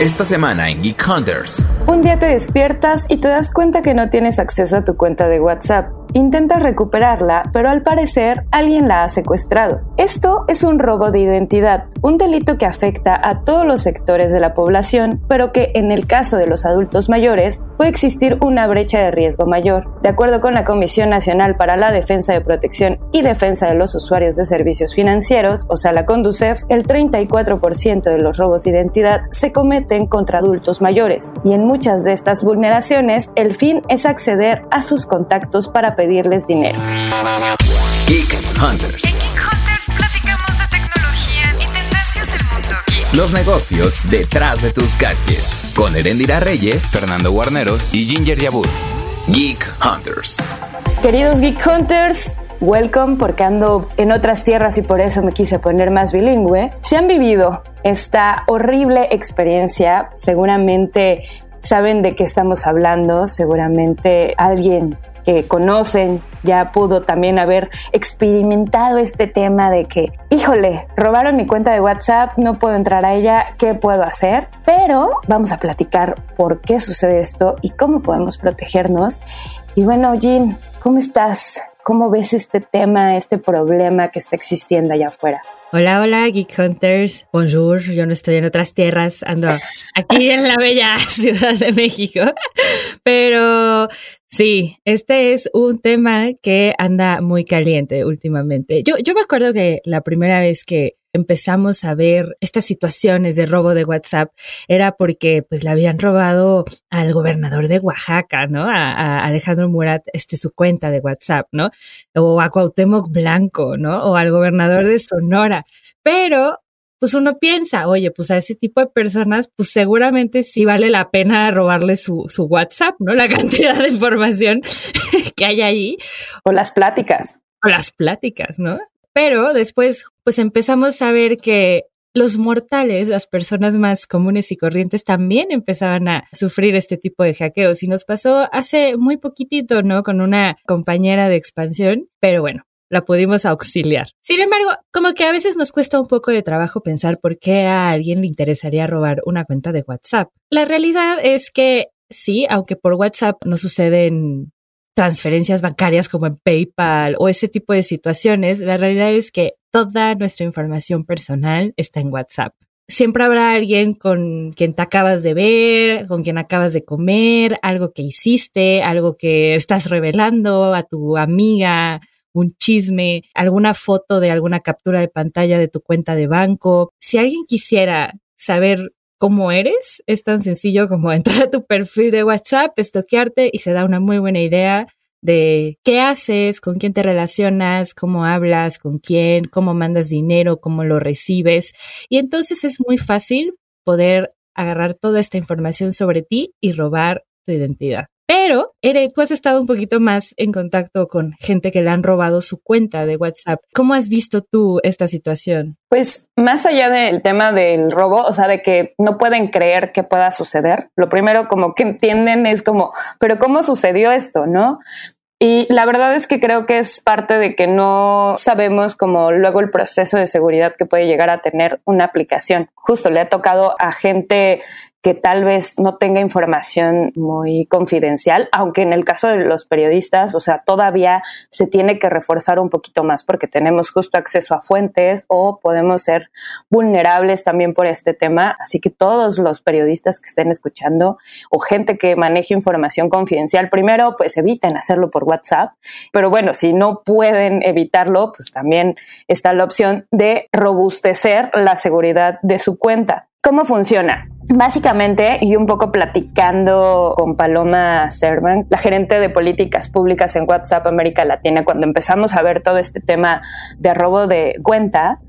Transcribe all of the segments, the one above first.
Esta semana en Geek Hunters. Un día te despiertas y te das cuenta que no tienes acceso a tu cuenta de WhatsApp. Intentas recuperarla, pero al parecer alguien la ha secuestrado. Esto es un robo de identidad, un delito que afecta a todos los sectores de la población, pero que en el caso de los adultos mayores puede existir una brecha de riesgo mayor. De acuerdo con la Comisión Nacional para la Defensa de Protección y Defensa de los Usuarios de Servicios Financieros, o sea la CONDUCEF, el 34% de los robos de identidad se cometen contra adultos mayores, y en muchas de estas vulneraciones el fin es acceder a sus contactos para pedirles dinero. Geek Hunters. En Geek Hunters platicamos de tecnología y tendencias del mundo geek. Los negocios detrás de tus gadgets. Con Erendira Reyes, Fernando Guarneros y Ginger Yabur. Geek Hunters. Queridos Geek Hunters, welcome porque ando en otras tierras y por eso me quise poner más bilingüe. Si han vivido esta horrible experiencia, seguramente saben de qué estamos hablando, seguramente alguien que conocen ya pudo también haber experimentado este tema de que, híjole, robaron mi cuenta de WhatsApp, no puedo entrar a ella, ¿qué puedo hacer? Pero vamos a platicar por qué sucede esto y cómo podemos protegernos. Y bueno, Jean, ¿cómo estás? ¿Cómo ves este tema, este problema que está existiendo allá afuera? Hola, hola, Geek Hunters. Bonjour. Yo no estoy en otras tierras, ando aquí en la bella Ciudad de México. Pero sí, este es un tema que anda muy caliente últimamente. Yo, yo me acuerdo que la primera vez que empezamos a ver estas situaciones de robo de WhatsApp era porque pues le habían robado al gobernador de Oaxaca, ¿no? A, a, Alejandro Murat, este su cuenta de WhatsApp, ¿no? O a Cuauhtémoc Blanco, ¿no? O al gobernador de Sonora. Pero pues uno piensa, oye, pues a ese tipo de personas, pues seguramente sí vale la pena robarle su, su WhatsApp, ¿no? La cantidad de información que hay ahí. O las pláticas. O las pláticas, ¿no? Pero después, pues empezamos a ver que los mortales, las personas más comunes y corrientes, también empezaban a sufrir este tipo de hackeos. Y nos pasó hace muy poquitito, ¿no? Con una compañera de expansión. Pero bueno, la pudimos auxiliar. Sin embargo, como que a veces nos cuesta un poco de trabajo pensar por qué a alguien le interesaría robar una cuenta de WhatsApp. La realidad es que sí, aunque por WhatsApp no suceden transferencias bancarias como en PayPal o ese tipo de situaciones, la realidad es que toda nuestra información personal está en WhatsApp. Siempre habrá alguien con quien te acabas de ver, con quien acabas de comer, algo que hiciste, algo que estás revelando a tu amiga, un chisme, alguna foto de alguna captura de pantalla de tu cuenta de banco. Si alguien quisiera saber cómo eres, es tan sencillo como entrar a tu perfil de WhatsApp, estoquearte y se da una muy buena idea de qué haces, con quién te relacionas, cómo hablas, con quién, cómo mandas dinero, cómo lo recibes. Y entonces es muy fácil poder agarrar toda esta información sobre ti y robar tu identidad. Pero, Ere, tú has estado un poquito más en contacto con gente que le han robado su cuenta de WhatsApp. ¿Cómo has visto tú esta situación? Pues más allá del tema del robo, o sea, de que no pueden creer que pueda suceder, lo primero como que entienden es como, pero ¿cómo sucedió esto, no? Y la verdad es que creo que es parte de que no sabemos como luego el proceso de seguridad que puede llegar a tener una aplicación. Justo le ha tocado a gente que tal vez no tenga información muy confidencial, aunque en el caso de los periodistas, o sea, todavía se tiene que reforzar un poquito más porque tenemos justo acceso a fuentes o podemos ser vulnerables también por este tema. Así que todos los periodistas que estén escuchando o gente que maneje información confidencial, primero, pues eviten hacerlo por WhatsApp. Pero bueno, si no pueden evitarlo, pues también está la opción de robustecer la seguridad de su cuenta. ¿Cómo funciona? Básicamente, y un poco platicando con Paloma Servan, la gerente de políticas públicas en WhatsApp América Latina, cuando empezamos a ver todo este tema de robo de cuenta,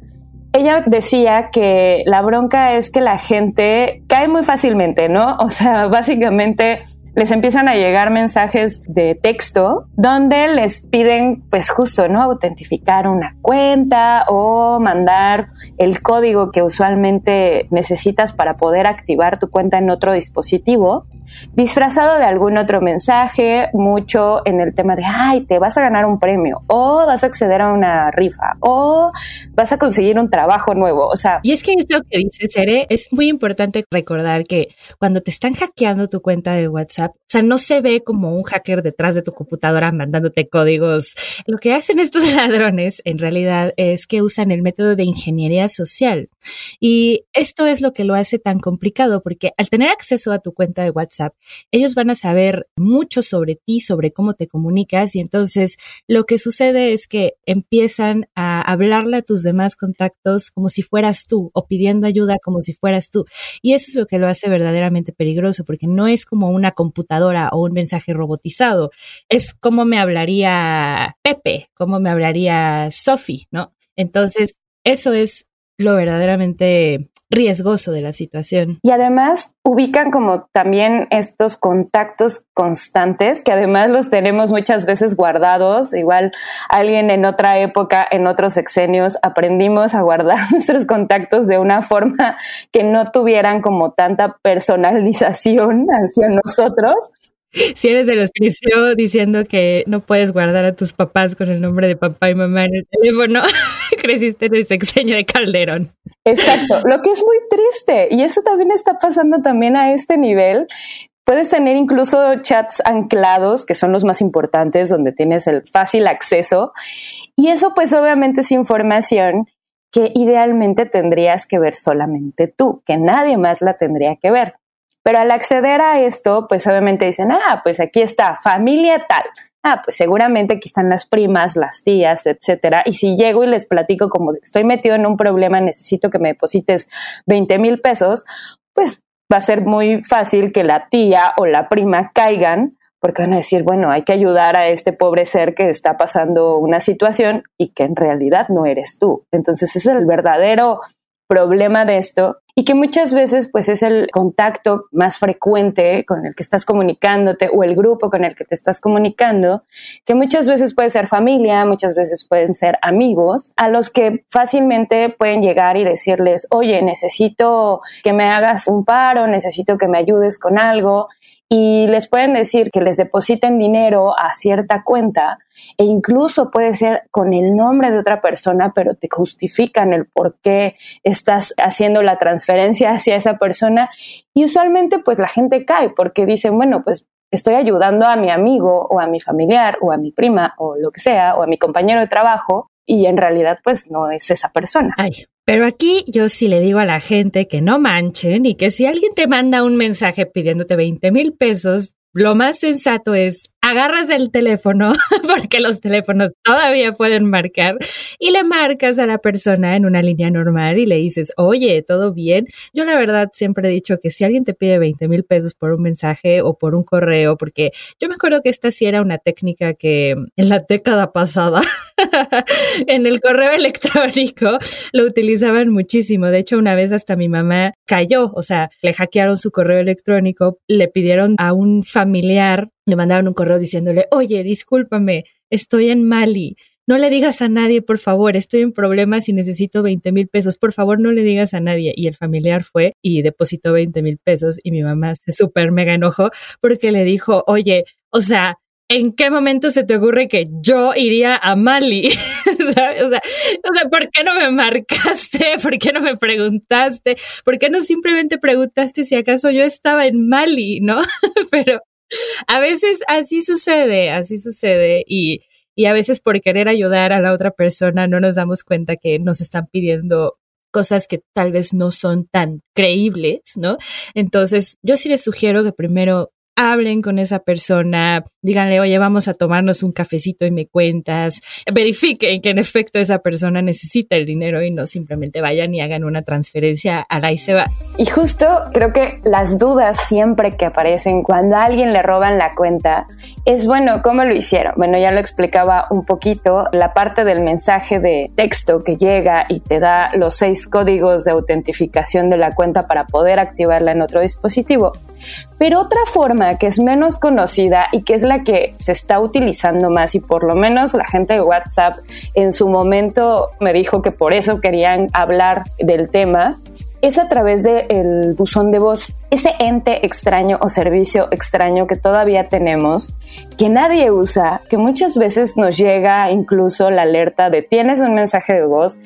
ella decía que la bronca es que la gente cae muy fácilmente, ¿no? O sea, básicamente les empiezan a llegar mensajes de texto donde les piden, pues justo, ¿no? Autentificar una cuenta o mandar el código que usualmente necesitas para poder activar tu cuenta en otro dispositivo. Disfrazado de algún otro mensaje, mucho en el tema de, ay, te vas a ganar un premio, o vas a acceder a una rifa, o vas a conseguir un trabajo nuevo. O sea. Y es que esto que dice Sere, es muy importante recordar que cuando te están hackeando tu cuenta de WhatsApp, o sea, no se ve como un hacker detrás de tu computadora mandándote códigos. Lo que hacen estos ladrones en realidad es que usan el método de ingeniería social. Y esto es lo que lo hace tan complicado porque al tener acceso a tu cuenta de WhatsApp, ellos van a saber mucho sobre ti, sobre cómo te comunicas y entonces lo que sucede es que empiezan a hablarle a tus demás contactos como si fueras tú o pidiendo ayuda como si fueras tú. Y eso es lo que lo hace verdaderamente peligroso porque no es como una computadora o un mensaje robotizado, es como me hablaría Pepe, como me hablaría Sophie, ¿no? Entonces, eso es lo verdaderamente riesgoso de la situación. Y además ubican como también estos contactos constantes, que además los tenemos muchas veces guardados. Igual alguien en otra época, en otros sexenios, aprendimos a guardar nuestros contactos de una forma que no tuvieran como tanta personalización hacia nosotros. Si eres de los que creció diciendo que no puedes guardar a tus papás con el nombre de papá y mamá en el teléfono, creciste en el sexenio de Calderón. Exacto, lo que es muy triste y eso también está pasando también a este nivel. Puedes tener incluso chats anclados, que son los más importantes, donde tienes el fácil acceso. Y eso pues obviamente es información que idealmente tendrías que ver solamente tú, que nadie más la tendría que ver. Pero al acceder a esto, pues obviamente dicen, ah, pues aquí está, familia tal. Ah, pues seguramente aquí están las primas, las tías, etcétera. Y si llego y les platico como estoy metido en un problema, necesito que me deposites 20 mil pesos, pues va a ser muy fácil que la tía o la prima caigan porque van a decir, bueno, hay que ayudar a este pobre ser que está pasando una situación y que en realidad no eres tú. Entonces es el verdadero problema de esto y que muchas veces pues es el contacto más frecuente con el que estás comunicándote o el grupo con el que te estás comunicando, que muchas veces puede ser familia, muchas veces pueden ser amigos, a los que fácilmente pueden llegar y decirles, oye, necesito que me hagas un paro, necesito que me ayudes con algo, y les pueden decir que les depositen dinero a cierta cuenta e incluso puede ser con el nombre de otra persona, pero te justifican el por qué estás haciendo la transferencia hacia esa persona. Y usualmente pues la gente cae porque dicen, bueno, pues estoy ayudando a mi amigo o a mi familiar o a mi prima o lo que sea o a mi compañero de trabajo y en realidad pues no es esa persona. Ay, pero aquí yo sí le digo a la gente que no manchen y que si alguien te manda un mensaje pidiéndote 20 mil pesos, lo más sensato es agarras el teléfono, porque los teléfonos todavía pueden marcar, y le marcas a la persona en una línea normal y le dices, oye, ¿todo bien? Yo la verdad siempre he dicho que si alguien te pide 20 mil pesos por un mensaje o por un correo, porque yo me acuerdo que esta sí era una técnica que en la década pasada, en el correo electrónico, lo utilizaban muchísimo. De hecho, una vez hasta mi mamá cayó, o sea, le hackearon su correo electrónico, le pidieron a un familiar le mandaron un correo diciéndole, oye, discúlpame, estoy en Mali, no le digas a nadie, por favor, estoy en problemas y necesito 20 mil pesos, por favor, no le digas a nadie. Y el familiar fue y depositó 20 mil pesos y mi mamá se súper mega enojó porque le dijo, oye, o sea, ¿en qué momento se te ocurre que yo iría a Mali? o, sea, ¿por qué no me marcaste? ¿Por qué no me preguntaste? ¿Por qué no simplemente preguntaste si acaso yo estaba en Mali, no? Pero a veces así sucede, así sucede y, y a veces por querer ayudar a la otra persona no nos damos cuenta que nos están pidiendo cosas que tal vez no son tan creíbles, ¿no? Entonces, yo sí les sugiero que primero hablen con esa persona, díganle, oye, vamos a tomarnos un cafecito y me cuentas, verifiquen que en efecto esa persona necesita el dinero y no simplemente vayan y hagan una transferencia a la y se va. Y justo creo que las dudas siempre que aparecen cuando a alguien le roban la cuenta es, bueno, ¿cómo lo hicieron? Bueno, ya lo explicaba un poquito, la parte del mensaje de texto que llega y te da los seis códigos de autentificación de la cuenta para poder activarla en otro dispositivo. Pero otra forma que es menos conocida y que es la que se está utilizando más y por lo menos la gente de WhatsApp en su momento me dijo que por eso querían hablar del tema, es a través del buzón de voz. Ese ente extraño o servicio extraño que todavía tenemos, que nadie usa, que muchas veces nos llega incluso la alerta de tienes un mensaje de voz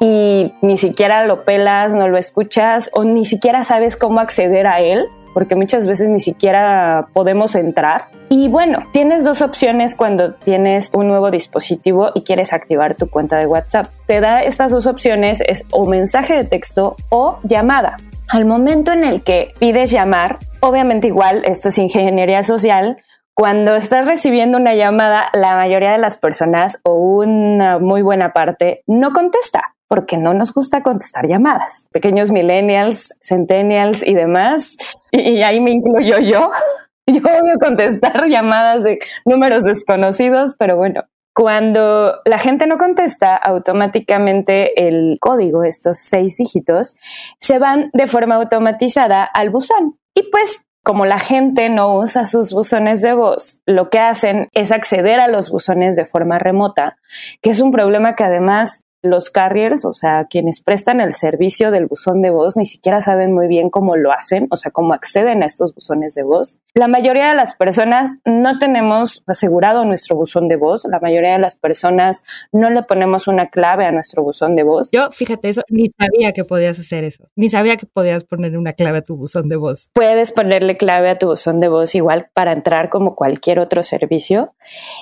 y ni siquiera lo pelas, no lo escuchas o ni siquiera sabes cómo acceder a él porque muchas veces ni siquiera podemos entrar. Y bueno, tienes dos opciones cuando tienes un nuevo dispositivo y quieres activar tu cuenta de WhatsApp. Te da estas dos opciones, es o mensaje de texto o llamada. Al momento en el que pides llamar, obviamente igual, esto es ingeniería social, cuando estás recibiendo una llamada, la mayoría de las personas o una muy buena parte no contesta porque no nos gusta contestar llamadas. Pequeños millennials, centennials y demás, y, ahí me incluyo yo. Yo a contestar llamadas de números desconocidos, pero bueno, cuando la gente no contesta, automáticamente el código, estos seis dígitos, se van de forma automatizada al buzón. Y pues como la gente no usa sus buzones de voz, lo que hacen es acceder a los buzones de forma remota, que es un problema que además los carriers, o sea, quienes prestan el servicio del buzón de voz, ni siquiera saben muy bien cómo lo hacen, o sea, cómo acceden a estos buzones de voz. La mayoría de las personas no tenemos asegurado nuestro buzón de voz, la mayoría de las personas no le ponemos una clave a nuestro buzón de voz. Yo, fíjate, eso, ni sabía que podías hacer eso, ni sabía que podías poner una clave a tu buzón de voz. Puedes ponerle clave a tu buzón de voz igual para entrar como cualquier otro servicio.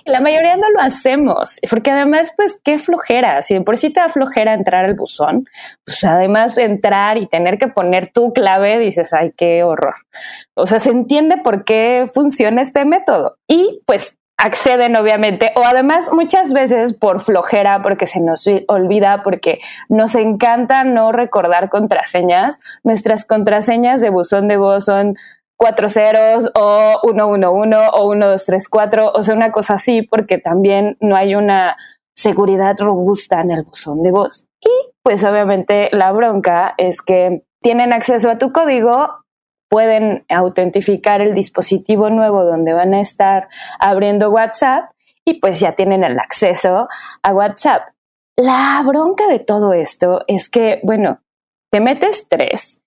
La mayoría no lo hacemos, porque además, pues, qué flojera, si por sí te flojera entrar al buzón, pues además de entrar y tener que poner tu clave, dices, ay, qué horror. O sea, se entiende por qué funciona este método. Y pues acceden obviamente o además muchas veces por flojera porque se nos olvida porque nos encanta no recordar contraseñas nuestras contraseñas de buzón de voz son cuatro ceros o 111 o 1234 o sea una cosa así porque también no hay una seguridad robusta en el buzón de voz. Y pues obviamente la bronca es que tienen acceso a tu código, pueden autentificar el dispositivo nuevo donde van a estar abriendo WhatsApp y pues ya tienen el acceso a WhatsApp. La bronca de todo esto es que, bueno, te metes tres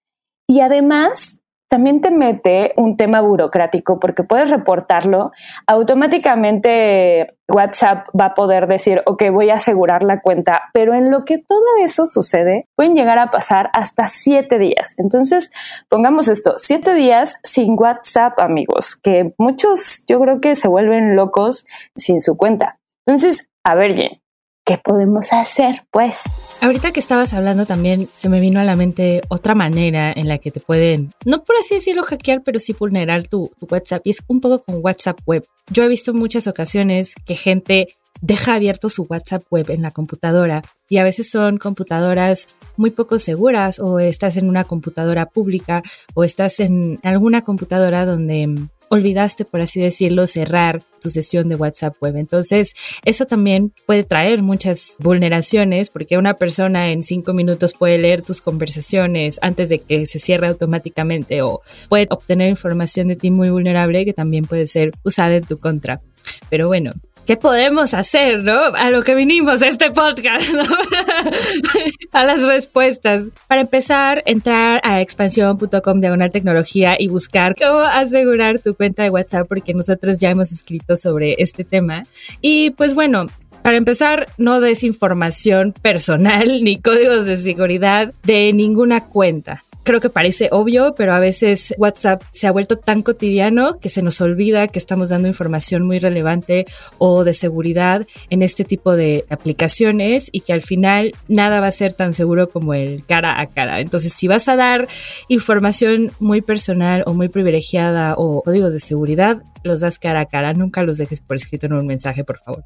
y además también te mete un tema burocrático porque puedes reportarlo. Automáticamente WhatsApp va a poder decir, ok, voy a asegurar la cuenta, pero en lo que todo eso sucede, pueden llegar a pasar hasta siete días. Entonces, pongamos esto, siete días sin WhatsApp, amigos, que muchos yo creo que se vuelven locos sin su cuenta. Entonces, a ver, Jen, ¿qué podemos hacer? Pues. Ahorita que estabas hablando también se me vino a la mente otra manera en la que te pueden, no por así decirlo hackear, pero sí vulnerar tu, tu WhatsApp y es un poco con WhatsApp web. Yo he visto muchas ocasiones que gente deja abierto su WhatsApp web en la computadora y a veces son computadoras muy poco seguras o estás en una computadora pública o estás en alguna computadora donde olvidaste, por así decirlo, cerrar tu sesión de WhatsApp web. Entonces, eso también puede traer muchas vulneraciones porque una persona en cinco minutos puede leer tus conversaciones antes de que se cierre automáticamente o puede obtener información de ti muy vulnerable que también puede ser usada en tu contra. Pero bueno, ¿qué podemos hacer, no? A lo que vinimos a este podcast, ¿no? a las respuestas. Para empezar, entrar a expansión.com diagonal tecnología y buscar cómo asegurar tu cuenta de WhatsApp, porque nosotros ya hemos escrito sobre este tema. Y pues bueno, para empezar, no des información personal ni códigos de seguridad de ninguna cuenta creo que parece obvio, pero a veces WhatsApp se ha vuelto tan cotidiano que se nos olvida que estamos dando información muy relevante o de seguridad en este tipo de aplicaciones y que al final nada va a ser tan seguro como el cara a cara. Entonces, si vas a dar información muy personal o muy privilegiada o códigos de seguridad, los das cara a cara, nunca los dejes por escrito en un mensaje, por favor.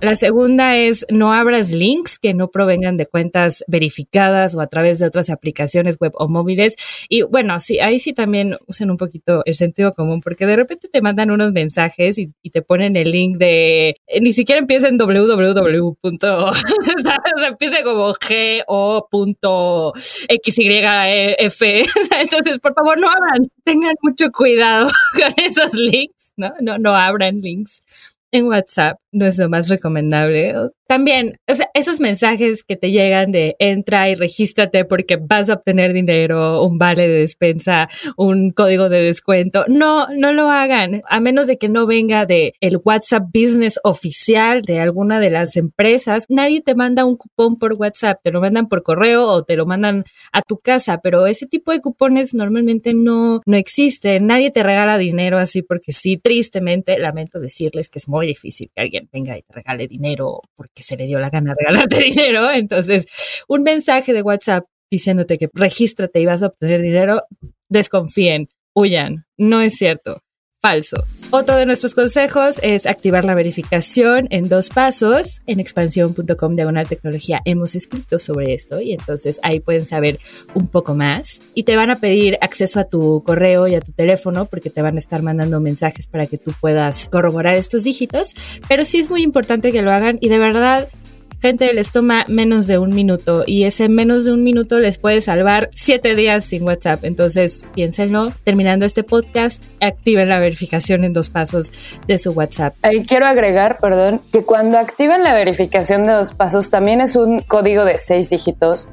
La segunda es no abras links que no provengan de cuentas verificadas o a través de otras aplicaciones web o móviles. Y bueno, sí, ahí sí también usen un poquito el sentido común, porque de repente te mandan unos mensajes y, te ponen el link de eh, ni siquiera empieza en www. o sea, empieza como g o punto xyf. Entonces, por favor, no abran, tengan mucho cuidado con esos links. ¿No? No, no abran links en WhatsApp, no es lo más recomendable. También, o sea, esos mensajes que te llegan de entra y regístrate porque vas a obtener dinero, un vale de despensa, un código de descuento, no, no lo hagan, a menos de que no venga de el WhatsApp Business oficial de alguna de las empresas. Nadie te manda un cupón por WhatsApp, te lo mandan por correo o te lo mandan a tu casa, pero ese tipo de cupones normalmente no, no existen. Nadie te regala dinero así porque sí, tristemente, lamento decirles que es muy difícil que alguien venga y te regale dinero porque que se le dio la gana de regalarte dinero. Entonces, un mensaje de WhatsApp diciéndote que regístrate y vas a obtener dinero, desconfíen, huyan. No es cierto. Falso. Otro de nuestros consejos es activar la verificación en dos pasos. En expansión.com diagonal tecnología hemos escrito sobre esto y entonces ahí pueden saber un poco más. Y te van a pedir acceso a tu correo y a tu teléfono porque te van a estar mandando mensajes para que tú puedas corroborar estos dígitos. Pero sí es muy importante que lo hagan y de verdad gente les toma menos de un minuto y ese menos de un minuto les puede salvar siete días sin WhatsApp. Entonces, piénsenlo. Terminando este podcast, activen la verificación en dos pasos de su WhatsApp. Ahí quiero agregar, perdón, que cuando activen la verificación de dos pasos también es un código de seis dígitos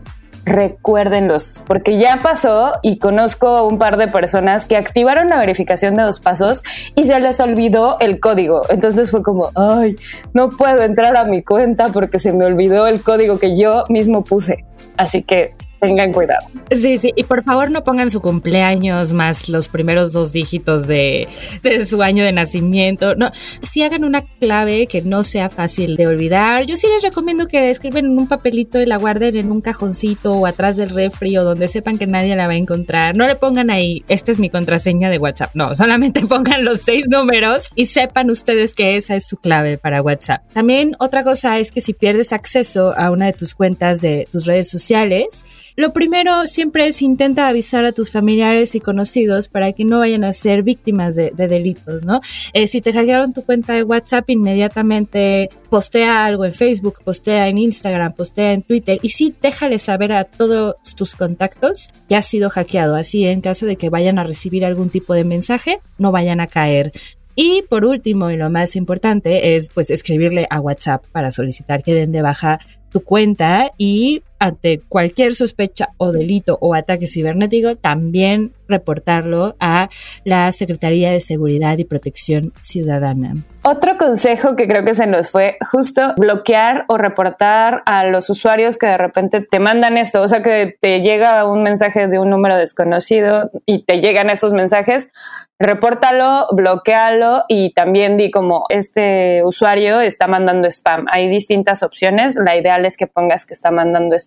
recuérdenlos, porque ya pasó y conozco un par de personas que activaron la verificación de dos pasos y se les olvidó el código. Entonces fue como, ay, no puedo entrar a mi cuenta porque se me olvidó el código que yo mismo puse. Así que tengan cuidado. Sí, sí, y por favor no pongan su cumpleaños más los primeros dos dígitos de, de su año de nacimiento. No, si hagan una clave que no sea fácil de olvidar. Yo sí les recomiendo que escriben en un papelito y la guarden en un cajoncito o atrás del refri o donde sepan que nadie la va a encontrar. No le pongan ahí, esta es mi contraseña de WhatsApp. No, solamente pongan los seis números y sepan ustedes que esa es su clave para WhatsApp. También otra cosa es que si pierdes acceso a una de tus cuentas de tus redes sociales, lo primero siempre es intenta avisar a tus familiares y conocidos para que no vayan a ser víctimas de, delitos, ¿no? Eh, si te hackearon tu cuenta de WhatsApp, inmediatamente postea algo en Facebook, postea en Instagram, postea en Twitter y sí, déjale saber a todos tus contactos que has sido hackeado. Así, en caso de que vayan a recibir algún tipo de mensaje, no vayan a caer. Y por último, y lo más importante, es pues escribirle a WhatsApp para solicitar que den de baja tu cuenta y ante cualquier sospecha o delito o ataque cibernético, también reportarlo a la Secretaría de Seguridad y Protección Ciudadana. Otro consejo que creo que se nos fue justo bloquear o reportar a los usuarios que de repente te mandan esto, o sea que te llega un mensaje de un número desconocido y te llegan esos mensajes, repórtalo, bloquealo y también di como este usuario está mandando spam. Hay distintas opciones. La ideal es que pongas que está mandando spam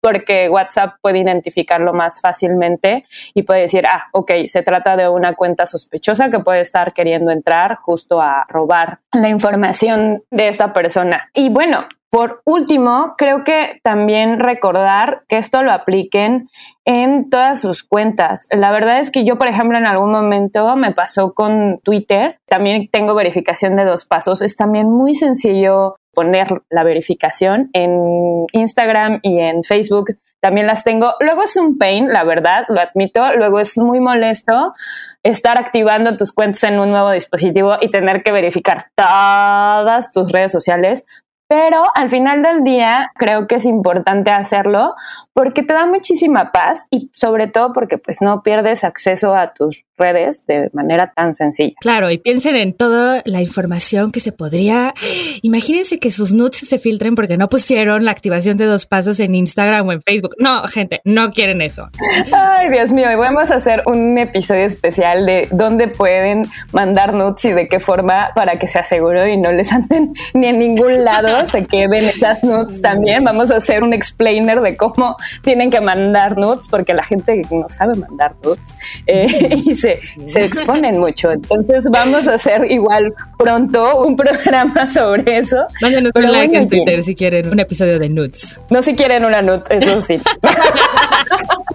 porque WhatsApp puede identificarlo más fácilmente y puede decir, ah, ok, se trata de una cuenta sospechosa que puede estar queriendo entrar justo a robar la información de esta persona. Y bueno, por último, creo que también recordar que esto lo apliquen en todas sus cuentas. La verdad es que yo, por ejemplo, en algún momento me pasó con Twitter, también tengo verificación de dos pasos, es también muy sencillo poner la verificación en Instagram y en Facebook. También las tengo. Luego es un pain, la verdad, lo admito. Luego es muy molesto estar activando tus cuentas en un nuevo dispositivo y tener que verificar todas tus redes sociales pero al final del día creo que es importante hacerlo porque te da muchísima paz y sobre todo porque pues no pierdes acceso a tus redes de manera tan sencilla. Claro, y piensen en toda la información que se podría, imagínense que sus nudes se filtren porque no pusieron la activación de dos pasos en Instagram o en Facebook. No, gente, no quieren eso. Ay, Dios mío, y vamos a hacer un episodio especial de dónde pueden mandar nudes y de qué forma para que se asegure y no les anden ni en ningún lado se queden esas nudes también. Vamos a hacer un explainer de cómo tienen que mandar nudes porque la gente no sabe mandar nudes eh, y se, se exponen mucho. Entonces vamos a hacer igual pronto un programa sobre eso. Mándenos un like en Twitter si quieren un episodio de nudes. No si quieren una nude, eso sí.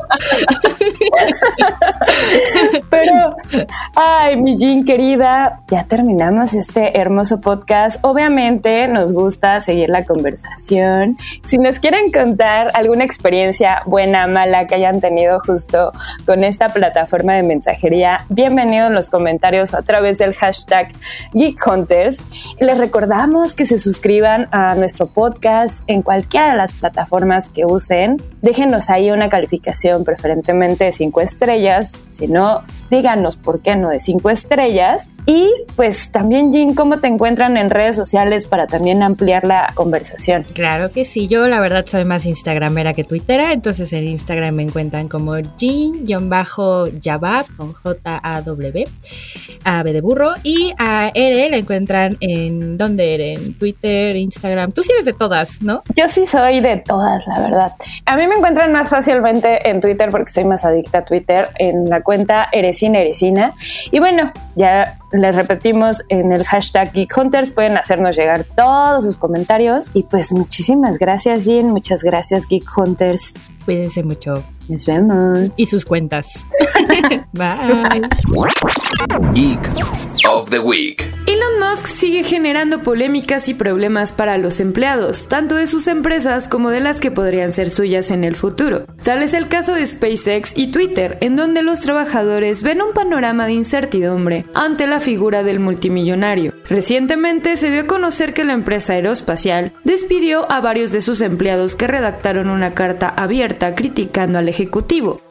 Pero Ay, mi Jean querida, ya terminamos este hermoso podcast. Obviamente nos gusta seguir la conversación. Si nos quieren contar alguna experiencia buena, mala que hayan tenido justo con esta plataforma de mensajería, bienvenidos en los comentarios a través del hashtag Geek. Les recordamos que se suscriban a nuestro podcast en cualquiera de las plataformas que usen. Déjenos ahí una calificación, preferentemente de 5 estrellas. Si no, díganos por qué no de 5 estrellas. Y pues también, Jean, ¿cómo te encuentran en redes sociales para también ampliar la conversación? Claro que sí, yo la verdad soy más instagramera que twittera, entonces en Instagram me encuentran como Jean-Yabab con J-A-W, A B de burro, y a Ere la encuentran en, ¿dónde En Twitter, Instagram, tú sí eres de todas, ¿no? Yo sí soy de todas, la verdad. A mí me encuentran más fácilmente en Twitter porque soy más adicta a Twitter, en la cuenta Eresina Eresina. Y bueno, ya les repetimos en el hashtag Geek Hunters, pueden hacernos llegar todos sus comentarios. Y pues muchísimas gracias, Jean. Muchas gracias, Geek Hunters. Cuídense mucho. Nos vemos. Y sus cuentas. Bye. Geek of the Week. Elon Musk sigue generando polémicas y problemas para los empleados, tanto de sus empresas como de las que podrían ser suyas en el futuro. Tal es el caso de SpaceX y Twitter, en donde los trabajadores ven un panorama de incertidumbre ante la figura del multimillonario. Recientemente se dio a conocer que la empresa aeroespacial despidió a varios de sus empleados que redactaron una carta abierta criticando al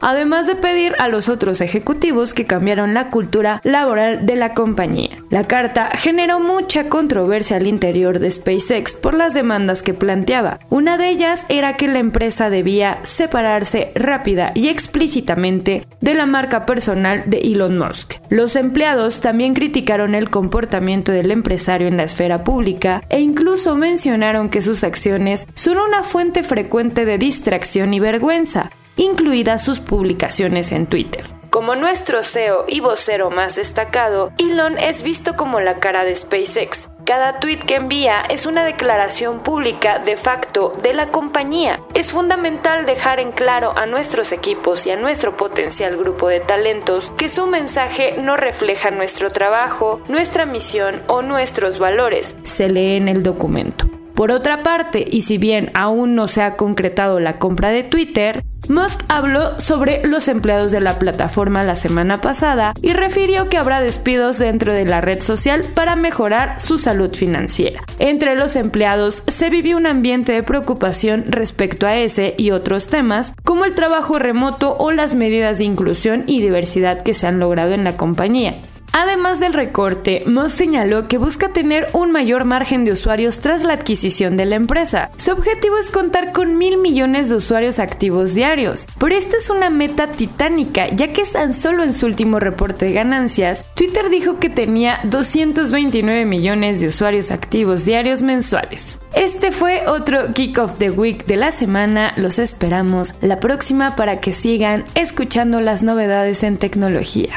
además de pedir a los otros ejecutivos que cambiaron la cultura laboral de la compañía. La carta generó mucha controversia al interior de SpaceX por las demandas que planteaba. Una de ellas era que la empresa debía separarse rápida y explícitamente de la marca personal de Elon Musk. Los empleados también criticaron el comportamiento del empresario en la esfera pública e incluso mencionaron que sus acciones son una fuente frecuente de distracción y vergüenza, incluidas sus publicaciones en Twitter. Como nuestro CEO y vocero más destacado, Elon es visto como la cara de SpaceX. Cada tweet que envía es una declaración pública de facto de la compañía. Es fundamental dejar en claro a nuestros equipos y a nuestro potencial grupo de talentos que su mensaje no refleja nuestro trabajo, nuestra misión o nuestros valores, se lee en el documento. Por otra parte, y si bien aún no se ha concretado la compra de Twitter, Musk habló sobre los empleados de la plataforma la semana pasada y refirió que habrá despidos dentro de la red social para mejorar su salud financiera. Entre los empleados se vivió un ambiente de preocupación respecto a ese y otros temas, como el trabajo remoto o las medidas de inclusión y diversidad que se han logrado en la compañía. Además del recorte, Moss señaló que busca tener un mayor margen de usuarios tras la adquisición de la empresa. Su objetivo es contar con mil millones de usuarios activos diarios, pero esta es una meta titánica, ya que tan solo en su último reporte de ganancias, Twitter dijo que tenía 229 millones de usuarios activos diarios mensuales. Este fue otro Kick of the Week de la semana, los esperamos la próxima para que sigan escuchando las novedades en tecnología.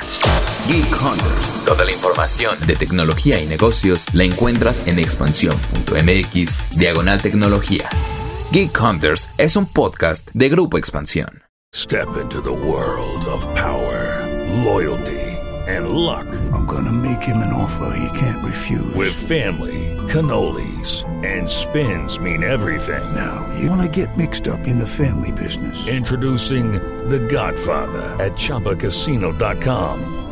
Toda la información de tecnología y negocios la encuentras en expansión.mx, diagonal tecnología. Geek Hunters es un podcast de Grupo Expansión. Step into the world of power, loyalty, and luck. I'm gonna make him an offer he can't refuse. With family, cannolis, and spins mean everything. now, you wanna get mixed up in the family business. Introducing The Godfather at ChumbaCasino.com.